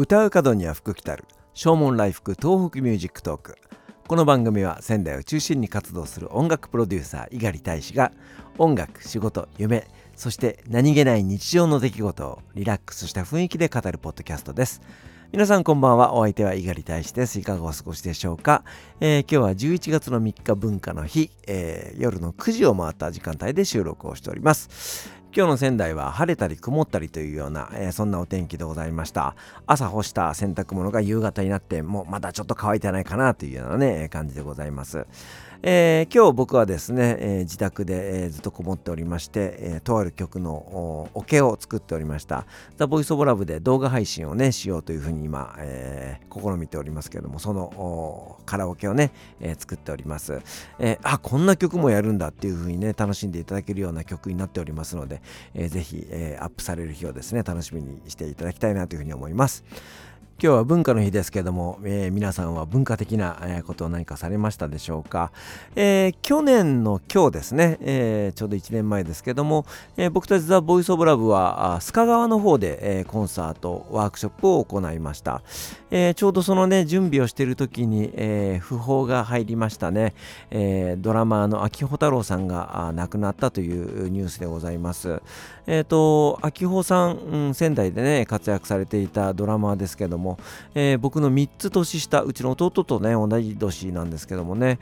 歌う門には福来たる。唱門来福 TOHOKU MUSIC TALK。この番組は仙台を中心に活動する音楽プロデューサー猪狩大使が音楽仕事夢そして何気ない日常の出来事をリラックスした雰囲気で語るポッドキャストです。皆さんこんばんは。お相手は猪狩大使です。いかがお過ごしでしょうか、えー、今日は11月の3日文化の日、えー、夜の9時を回った時間帯で収録をしております。今日の仙台は晴れたり曇ったりというような、えー、そんなお天気でございました。朝干した洗濯物が夕方になってもうまだちょっと乾いてないかなというようなね感じでございます。えー、今日僕はですね、えー、自宅で、えー、ずっとこもっておりまして、えとある曲のオケを作っておりました。ザ・ボイス・オブ・ラブで動画配信をね、しようというふうに今、え試みておりますけれども、そのカラオケをね、え作っております、えあ、こんな曲もやるんだっていうふうにね、楽しんでいただけるような曲になっておりますので、えー、ぜひ、えアップされる日をですね、楽しみにしていただきたいなというふうに思います。今日は文化の日ですけども、えー、皆さんは文化的な、ことを何かされましたでしょうか、えー、去年の今日ですね、えー、ちょうど1年前ですけども、え僕たちザ・ボイス・オブ・ラブは須賀川の方で、えコンサートワークショップを行いました、えちょうどそのね準備をしている時に、え訃報が入りましたね、えドラマーの秋穂太郎さんが亡くなったというニュースでございます。えっ、と秋穂さん、うん、仙台でね活躍されていたドラマーですけどもも、えー、僕の3つ年下うちの弟とね同じ年なんですけどもね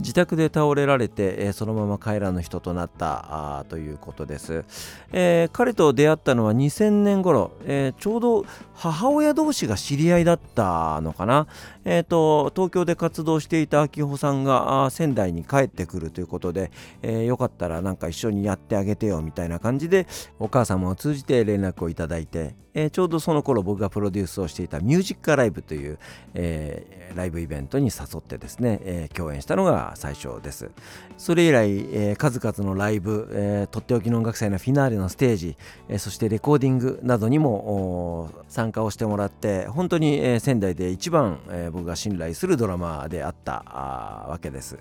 自宅で倒れられて、えー、そのまま帰らぬ人となったということです、えー、彼と出会ったのは2000年頃、えー、ちょうど母親同士が知り合いだったのかな、えーと、東京で活動していた秋穂さんが仙台に帰ってくるということで、えー、よかったらなんか一緒にやってあげてよみたいな感じでお母様を通じて連絡をいただいて、えー、ちょうどその頃僕がプロデュースをしていたミュージックライブという、えー、ライブイベントに誘ってですね、えー、共演したのが最初です。それ以来、えー、数々のライブ、えー、とっておきの音楽祭のフィナーレのステージ、えー、そしてレコーディングなどにも参加をしてもらって本当に、えー、仙台で一番、えー、僕が信頼するドラマであったわけです。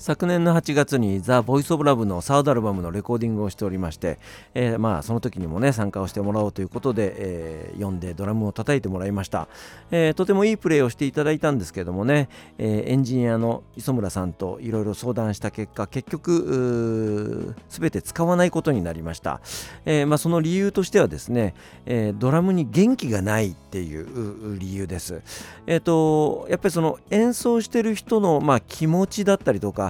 昨年の8月にザ・ボイス・オブ・ラブのサードアルバムのレコーディングをしておりまして、えー、まあその時にもね参加をしてもらおうということで、えー、読んでドラムを叩いてもらいました、えー、とてもいいプレーをしていただいたんですけどもね、えエンジニアの磯村さんといろいろ相談した結果結局全て使わないことになりました、えまあ、その理由としてはですね、えドラムに元気がないっていう理由です。えっ、とやっぱりその演奏してる人の、まあ、気持ちだったりとか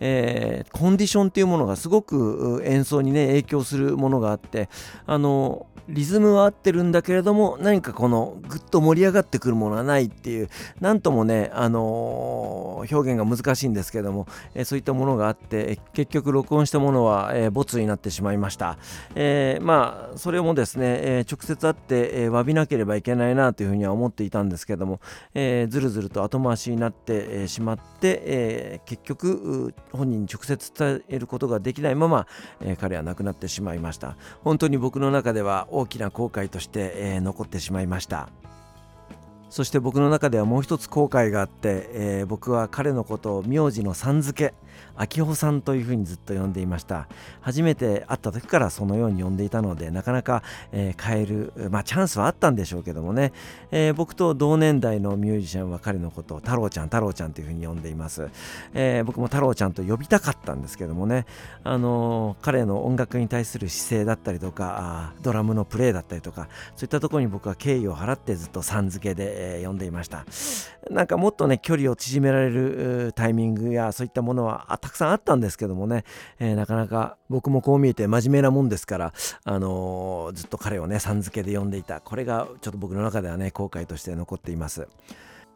えー、コンディションっていうものがすごく演奏にね影響するものがあってあのリズムは合ってるんだけれども何かこのぐっと盛り上がってくるものはないっていう何ともね、あのー、表現が難しいんですけども、えー、そういったものがあって結局録音したものは、えー、ボツになってしまいました、えー、まあそれもですね、え直接会って、え詫びなければいけないなというふうには思っていたんですけども、えずるずると後回しになって、しまって、え結局本人に直接伝えることができないまま、え彼は亡くなってしまいました。本当に僕の中では大きな後悔として、えー、残ってしまいました。そして僕の中ではもう一つ後悔があって、えー、僕は彼のことを名字のさん付け。秋穂さんというふうにずっと呼んでいました。初めて会った時からそのように呼んでいたのでなかなか、えー、変える、まあ、チャンスはあったんでしょうけどもね、えー、僕と同年代のミュージシャンは彼のことを太郎ちゃん太郎ちゃんというふうに呼んでいます、えー、僕も太郎ちゃんと呼びたかったんですけどもね、あの彼の音楽に対する姿勢だったりとかドラムのプレーだったりとかそういったところに僕は敬意を払ってずっとさん付けで、え呼んでいました。なんかもっとね距離を縮められるタイミングやそういったものはたくさんあったんですけどもね、えー、なかなか僕もこう見えて真面目なもんですから、あのー、ずっと彼をねさん付けで呼んでいたこれがちょっと僕の中ではね後悔として残っています。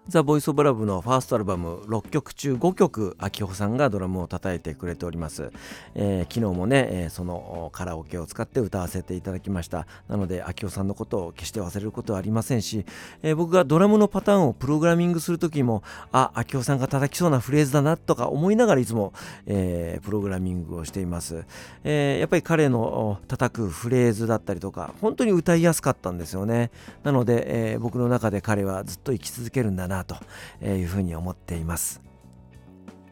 ザ・ボイス・オブ・ラブのファーストアルバム6曲中5曲秋穂さんがドラムを叩いてくれております、えー、昨日もね、えー、そのカラオケを使って歌わせていただきました。なので秋穂さんのことを決して忘れることはありませんし、えー、僕がドラムのパターンをプログラミングする時もあ秋穂さんが叩きそうなフレーズだなとか思いながらいつも、えプログラミングをしています、えやっぱり彼の叩くフレーズだったりとか本当に歌いやすかったんですよね。なので、え僕の中で彼はずっと生き続けるんだななというふうに思っています。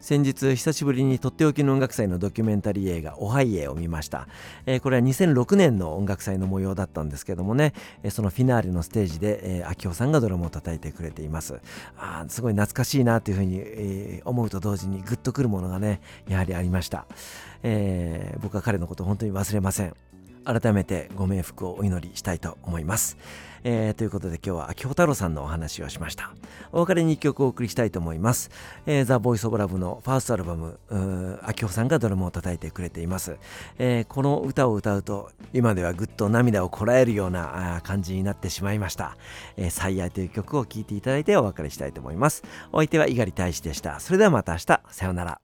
先日久しぶりにとっておきの音楽祭のドキュメンタリー映画「おはいえ」を見ました、え、これは2006年の音楽祭の模様だったんですけどもね、え、そのフィナーレのステージで、えー、秋夫さんがドラムを叩いてくれていますあすごい懐かしいなというふうに、え、思うと同時にグッとくるものがねやはりありました、えー、僕は彼のことを本当に忘れません改めてご冥福をお祈りしたいと思います。えー、ということで今日は秋穂太郎さんのお話をしました。お別れに一曲お送りしたいと思います。えー、ザ・ボイス・オブ・ラブのファーストアルバム、秋穂さんがドラムを叩いてくれています。えー、この歌を歌うと今ではぐっと涙をこらえるような感じになってしまいました。えー、最愛という曲を聴いていただいてお別れしたいと思います。お相手は猪狩大使でした。それではまた明日。さようなら。